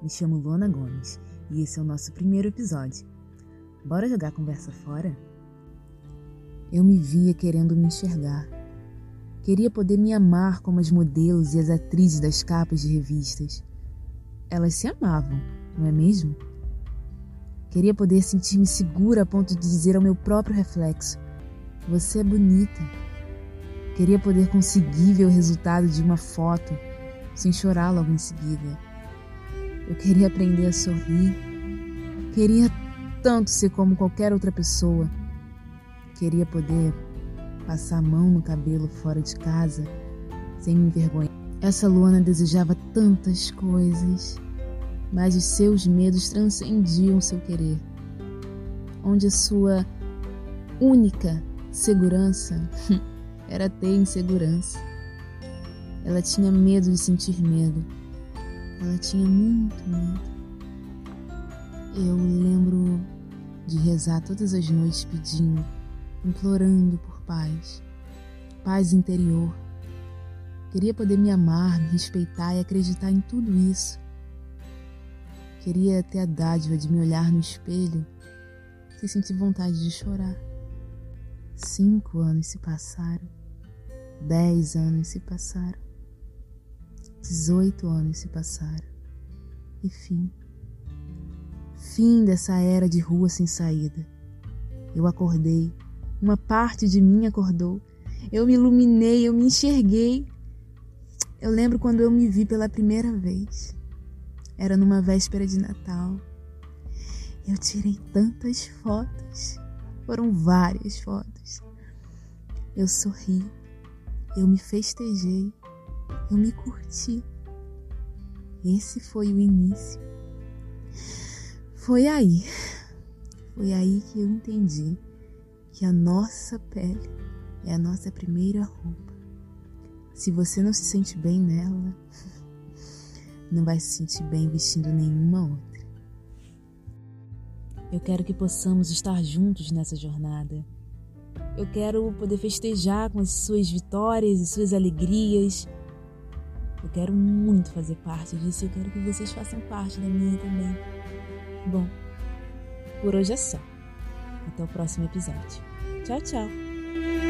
Me chamo Luana Gomes e esse é o nosso primeiro episódio. Bora jogar conversa fora? Eu me via querendo me enxergar. Queria poder me amar como as modelos e as atrizes das capas de revistas. Elas se amavam, não é mesmo? Queria poder sentir-me segura a ponto de dizer ao meu próprio reflexo: Você é bonita. Queria poder conseguir ver o resultado de uma foto sem chorar logo em seguida eu queria aprender a sorrir. Queria tanto ser como qualquer outra pessoa. Queria poder passar a mão no cabelo fora de casa sem me envergonhar. Essa Luana desejava tantas coisas, mas os seus medos transcendiam seu querer. Onde a sua única segurança era ter insegurança. Ela tinha medo de sentir medo ela tinha muito medo. Eu lembro de rezar todas as noites pedindo, implorando por paz, paz interior. Queria poder me amar, me respeitar e acreditar em tudo isso. Queria ter a dádiva de me olhar no espelho e sentir vontade de chorar. Cinco anos se passaram, dez anos se passaram. 18 anos se passaram. E fim. Fim dessa era de rua sem saída. Eu acordei. Uma parte de mim acordou. Eu me iluminei, eu me enxerguei. Eu lembro quando eu me vi pela primeira vez. Era numa véspera de Natal. Eu tirei tantas fotos. Foram várias fotos. Eu sorri. Eu me festejei eu me curti. Esse foi o início. Foi aí, foi aí que eu entendi que a nossa pele é a nossa primeira roupa. Se você não se sente bem nela, não vai se sentir bem vestindo nenhuma outra. Eu quero que possamos estar juntos nessa jornada. Eu quero poder festejar com as suas vitórias e suas alegrias eu quero muito fazer parte disso e eu quero que vocês façam parte da minha também. Bom, por hoje é só. Até o próximo episódio. Tchau, tchau!